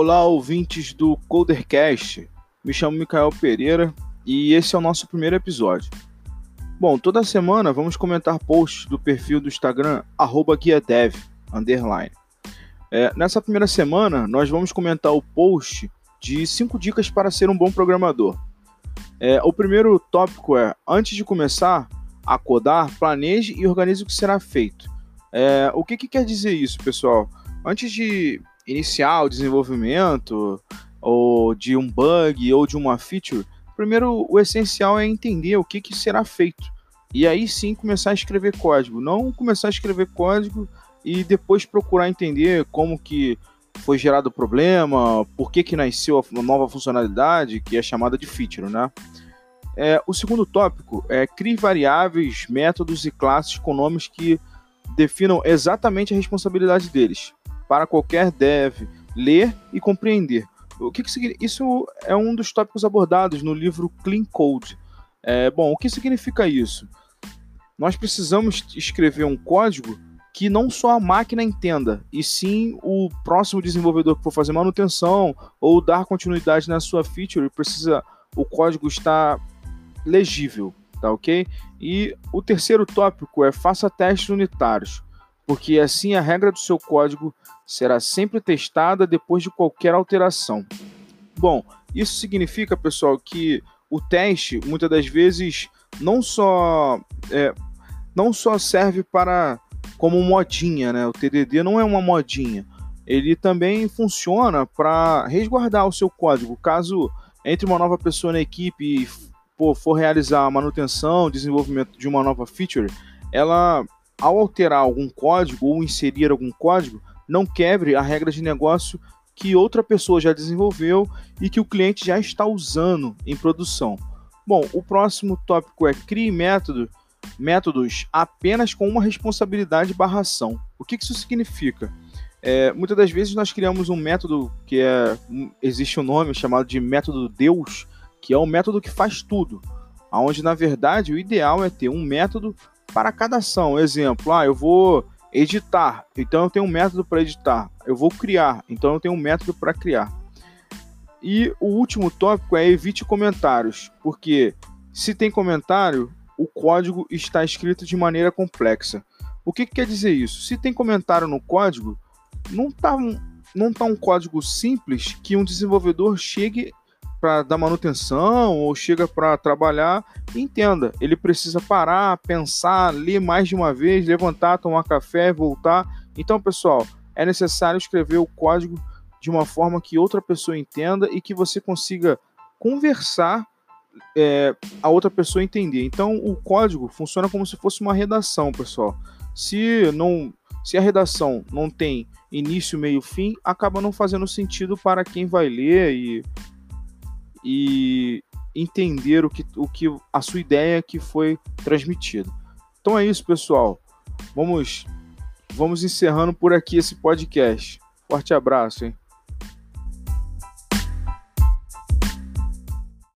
Olá, ouvintes do Codercast. Me chamo Micael Pereira e esse é o nosso primeiro episódio. Bom, toda semana vamos comentar posts do perfil do Instagram @guiadev. É, nessa primeira semana, nós vamos comentar o post de 5 dicas para ser um bom programador. É, o primeiro tópico é: antes de começar a codar, planeje e organize o que será feito. É, o que, que quer dizer isso, pessoal? Antes de iniciar o desenvolvimento ou de um bug ou de uma feature, primeiro o essencial é entender o que, que será feito. E aí sim começar a escrever código. Não começar a escrever código e depois procurar entender como que foi gerado o problema, por que, que nasceu a nova funcionalidade, que é chamada de feature, né? É, o segundo tópico é crie variáveis, métodos e classes com nomes que definam exatamente a responsabilidade deles para qualquer dev ler e compreender. O que, que isso é um dos tópicos abordados no livro Clean Code. É, bom, o que significa isso? Nós precisamos escrever um código que não só a máquina entenda, e sim o próximo desenvolvedor que for fazer manutenção ou dar continuidade na sua feature, precisa o código estar legível, tá ok? E o terceiro tópico é faça testes unitários porque assim a regra do seu código será sempre testada depois de qualquer alteração. Bom, isso significa, pessoal, que o teste muitas das vezes não só é, não só serve para como modinha, né? O TDD não é uma modinha. Ele também funciona para resguardar o seu código. Caso entre uma nova pessoa na equipe e pô, for realizar a manutenção, desenvolvimento de uma nova feature, ela ao alterar algum código ou inserir algum código, não quebre a regra de negócio que outra pessoa já desenvolveu e que o cliente já está usando em produção. Bom, o próximo tópico é crie método, métodos apenas com uma responsabilidade barra ação. O que isso significa? É, muitas das vezes nós criamos um método que é existe um nome chamado de método Deus, que é o método que faz tudo, aonde na verdade o ideal é ter um método para cada ação. Exemplo, ah, eu vou editar, então eu tenho um método para editar. Eu vou criar, então eu tenho um método para criar. E o último tópico é evite comentários, porque se tem comentário, o código está escrito de maneira complexa. O que, que quer dizer isso? Se tem comentário no código, não está não tá um código simples que um desenvolvedor chegue para dar manutenção ou chega para trabalhar, entenda, ele precisa parar, pensar, ler mais de uma vez, levantar, tomar café, voltar. Então, pessoal, é necessário escrever o código de uma forma que outra pessoa entenda e que você consiga conversar é, a outra pessoa entender. Então, o código funciona como se fosse uma redação, pessoal. Se não, se a redação não tem início, meio, fim, acaba não fazendo sentido para quem vai ler e e entender o que, o que a sua ideia que foi transmitida. Então é isso, pessoal. Vamos vamos encerrando por aqui esse podcast. Forte abraço, hein?